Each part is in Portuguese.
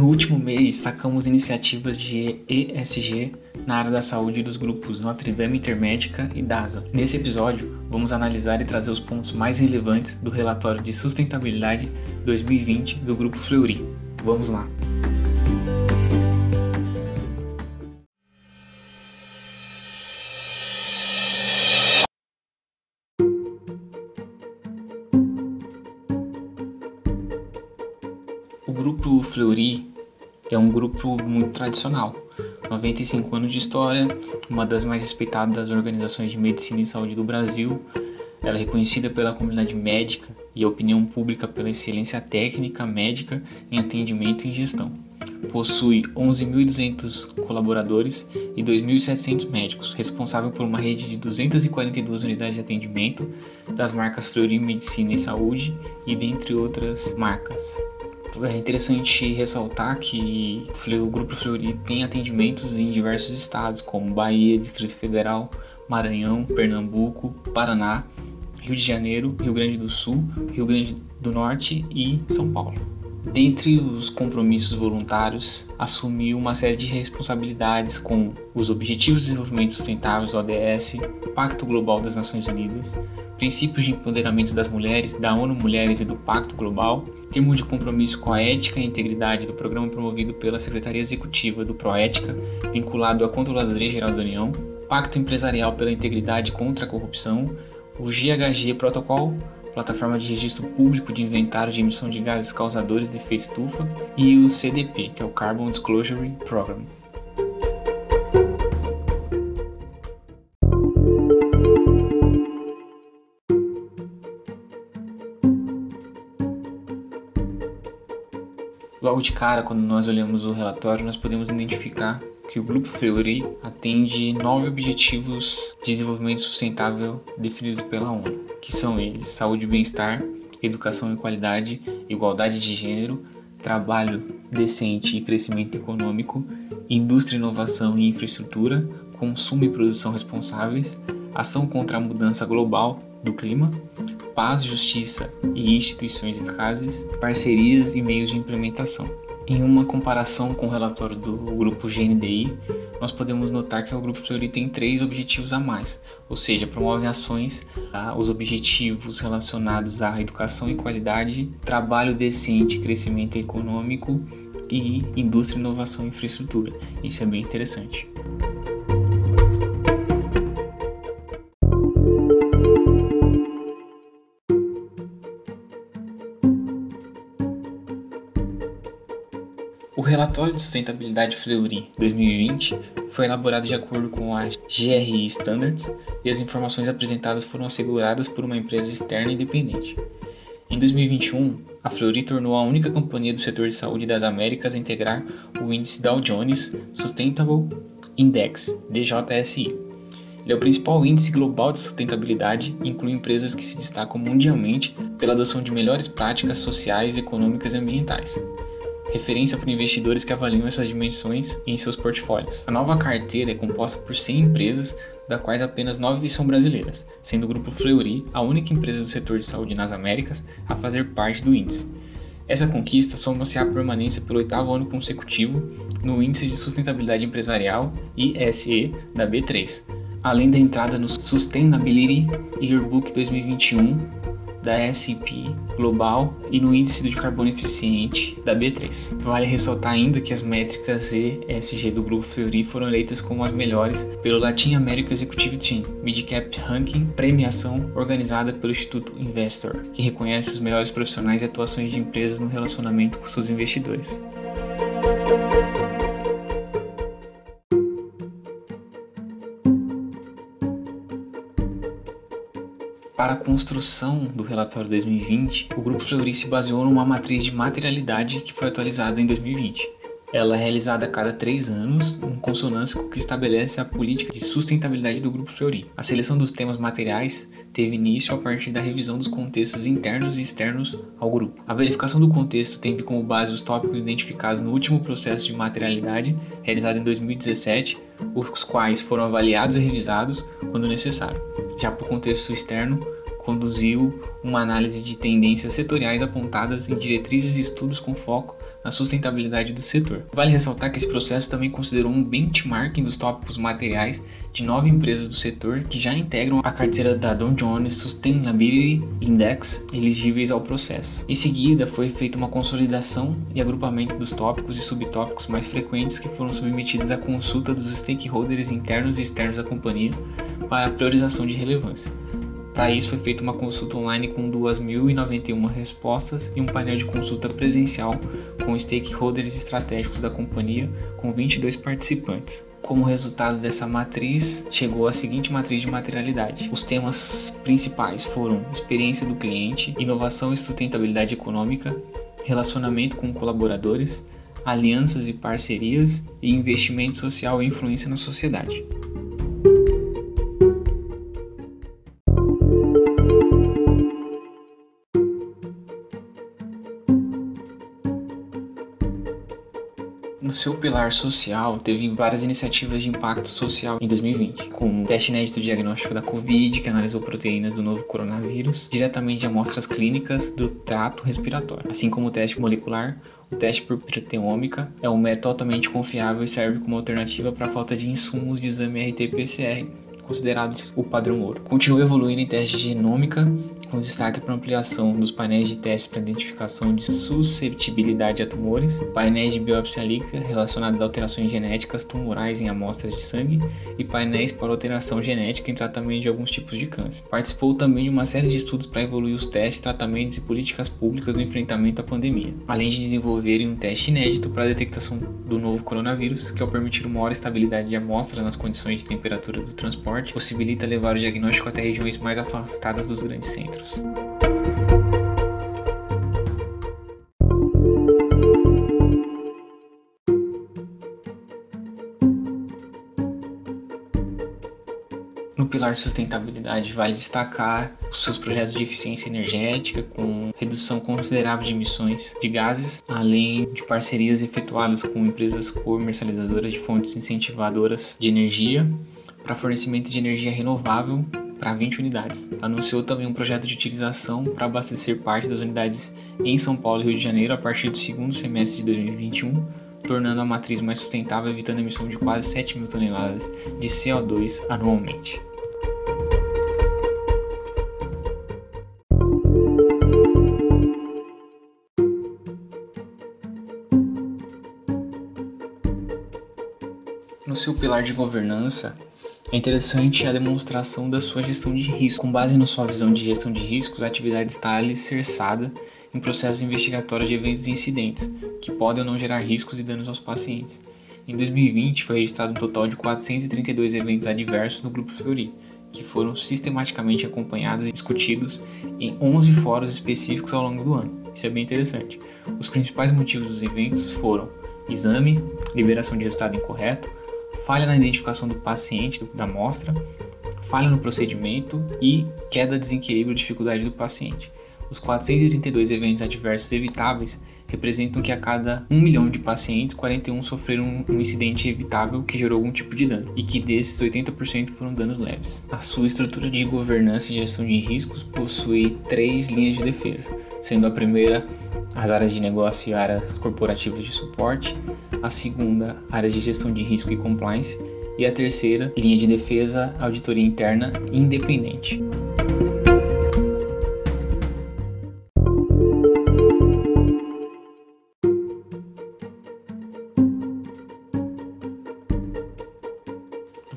No último mês, destacamos iniciativas de ESG na área da saúde dos grupos Notre Dame Intermédica e DASA. Nesse episódio, vamos analisar e trazer os pontos mais relevantes do relatório de sustentabilidade 2020 do Grupo Fleury. Vamos lá! Um grupo muito tradicional. 95 anos de história, uma das mais respeitadas organizações de medicina e saúde do Brasil. Ela é reconhecida pela comunidade médica e a opinião pública pela excelência técnica médica em atendimento e gestão. Possui 11.200 colaboradores e 2.700 médicos, responsável por uma rede de 242 unidades de atendimento das marcas Fleury Medicina e Saúde e dentre outras marcas. É interessante ressaltar que o Grupo Fleury tem atendimentos em diversos estados, como Bahia, Distrito Federal, Maranhão, Pernambuco, Paraná, Rio de Janeiro, Rio Grande do Sul, Rio Grande do Norte e São Paulo. Dentre os compromissos voluntários, assumiu uma série de responsabilidades com os Objetivos de Desenvolvimento Sustentáveis, ODS, Pacto Global das Nações Unidas, Princípios de Empoderamento das Mulheres, da ONU Mulheres e do Pacto Global, termo de compromisso com a ética e integridade do programa promovido pela Secretaria Executiva do Proética, vinculado à Controladoria Geral da União, Pacto Empresarial pela Integridade contra a Corrupção, o GHG Protocol, Plataforma de Registro Público de Inventário de Emissão de Gases Causadores de Efeito Estufa, e o CDP, que é o Carbon Disclosure Program. Logo de cara, quando nós olhamos o relatório, nós podemos identificar que o Grupo Fleury atende nove objetivos de desenvolvimento sustentável definidos pela ONU, que são eles: saúde e bem-estar, educação e qualidade, igualdade de gênero, trabalho decente e crescimento econômico, indústria, inovação e infraestrutura, consumo e produção responsáveis, ação contra a mudança global do clima, paz, justiça e instituições eficazes, parcerias e meios de implementação. Em uma comparação com o relatório do grupo GNDI, nós podemos notar que o grupo Fleury tem três objetivos a mais, ou seja, promove ações, tá? os objetivos relacionados à educação e qualidade, trabalho decente, crescimento econômico e indústria, inovação e infraestrutura. Isso é bem interessante. Relatório de sustentabilidade Fleury 2020 foi elaborado de acordo com a GRI Standards e as informações apresentadas foram asseguradas por uma empresa externa independente. Em 2021, a Fleury tornou a única companhia do setor de saúde das Américas a integrar o índice Dow Jones Sustainable Index, DJSI. Ele é o principal índice global de sustentabilidade e inclui empresas que se destacam mundialmente pela adoção de melhores práticas sociais, econômicas e ambientais referência para investidores que avaliam essas dimensões em seus portfólios. A nova carteira é composta por 100 empresas, da quais apenas 9 são brasileiras, sendo o Grupo Fleury a única empresa do setor de saúde nas Américas a fazer parte do índice. Essa conquista soma-se à permanência pelo oitavo ano consecutivo no Índice de Sustentabilidade Empresarial ISE da B3, além da entrada no Sustainability Yearbook 2021 da S&P Global e no índice de carbono eficiente da B3. Vale ressaltar ainda que as métricas ESG do grupo Fleury foram eleitas como as melhores pelo Latin American Executive Team Midcap Ranking, premiação organizada pelo Instituto Investor, que reconhece os melhores profissionais e atuações de empresas no relacionamento com seus investidores. Para a construção do relatório 2020, o Grupo Fleury se baseou numa matriz de materialidade que foi atualizada em 2020. Ela é realizada a cada três anos, em consonância com o que estabelece a política de sustentabilidade do Grupo Fleury. A seleção dos temas materiais teve início a partir da revisão dos contextos internos e externos ao grupo. A verificação do contexto teve como base os tópicos identificados no último processo de materialidade, realizado em 2017, os quais foram avaliados e revisados quando necessário. Já o contexto externo, conduziu uma análise de tendências setoriais apontadas em diretrizes e estudos com foco na sustentabilidade do setor. Vale ressaltar que esse processo também considerou um benchmarking dos tópicos materiais de nove empresas do setor que já integram a carteira da Dow Jones Sustainability Index elegíveis ao processo. Em seguida, foi feita uma consolidação e agrupamento dos tópicos e subtópicos mais frequentes que foram submetidos à consulta dos stakeholders internos e externos da companhia para priorização de relevância. Para isso, foi feita uma consulta online com 2.091 respostas e um painel de consulta presencial com stakeholders estratégicos da companhia, com 22 participantes. Como resultado dessa matriz, chegou a seguinte matriz de materialidade. Os temas principais foram experiência do cliente, inovação e sustentabilidade econômica, relacionamento com colaboradores, alianças e parcerias e investimento social e influência na sociedade. No seu pilar social, teve várias iniciativas de impacto social em 2020, como teste inédito diagnóstico da Covid, que analisou proteínas do novo coronavírus, diretamente de amostras clínicas do trato respiratório, assim como o teste molecular, o teste por proteômica é um método altamente confiável e serve como alternativa para a falta de insumos de exame RT-PCR, considerados o padrão ouro. Continua evoluindo em testes de genômica, com destaque para ampliação dos painéis de testes para identificação de susceptibilidade a tumores, painéis de biópsia líquida relacionados a alterações genéticas tumorais em amostras de sangue e painéis para alteração genética em tratamento de alguns tipos de câncer. Participou também de uma série de estudos para evoluir os testes, tratamentos e políticas públicas no enfrentamento à pandemia, além de desenvolverem um teste inédito para a detectação do novo coronavírus, que ao permitir uma maior estabilidade de amostra nas condições de temperatura do transporte possibilita levar o diagnóstico até regiões mais afastadas dos grandes centros. No pilar de sustentabilidade, vale destacar os seus projetos de eficiência energética, com redução considerável de emissões de gases, além de parcerias efetuadas com empresas comercializadoras de fontes incentivadoras de energia para fornecimento de energia renovável para 20 unidades. Anunciou também um projeto de utilização para abastecer parte das unidades em São Paulo e Rio de Janeiro a partir do segundo semestre de 2021, tornando a matriz mais sustentável, evitando a emissão de quase 7 mil toneladas de CO2 anualmente. No seu pilar de governança, é interessante a demonstração da sua gestão de risco. Com base na sua visão de gestão de riscos, a atividade está alicerçada em processos investigatórios de eventos e incidentes, que podem ou não gerar riscos e danos aos pacientes. Em 2020, foi registrado um total de 432 eventos adversos no Grupo Fleury, que foram sistematicamente acompanhados e discutidos em 11 fóruns específicos ao longo do ano. Isso é bem interessante. Os principais motivos dos eventos foram exame, liberação de resultado incorreto, falha na identificação do paciente, da amostra, falha no procedimento e queda, desequilíbrio dificuldade do paciente. Os 432 eventos adversos evitáveis representam que a cada 1 milhão de pacientes, 41 sofreram um incidente evitável que gerou algum tipo de dano, e que desses 80% foram danos leves. A sua estrutura de governança e gestão de riscos possui três linhas de defesa, sendo a primeira as áreas de negócio e áreas corporativas de suporte, a segunda, áreas de gestão de risco e compliance, e a terceira, linha de defesa, auditoria interna independente.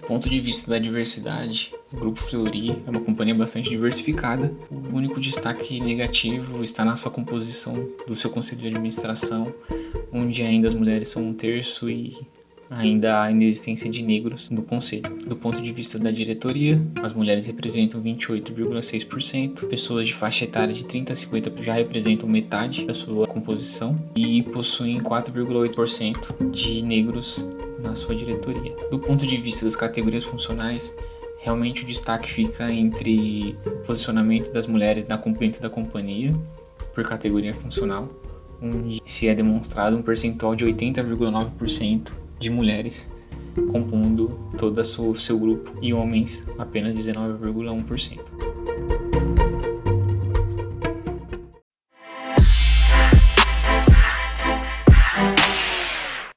Ponto de vista da diversidade, o Grupo Fleury é uma companhia bastante diversificada. O único destaque negativo está na sua composição do seu conselho de administração, onde ainda as mulheres são um terço e ainda há inexistência de negros no conselho. Do ponto de vista da diretoria, as mulheres representam 28,6%, pessoas de faixa etária de 30 a 50 já representam metade da sua composição e possuem 4,8% de negros na sua diretoria. Do ponto de vista das categorias funcionais, realmente o destaque fica entre posicionamento das mulheres na dentro da companhia por categoria funcional, onde se é demonstrado um percentual de 80,9% de mulheres compondo todo o seu grupo e homens apenas 19,1%.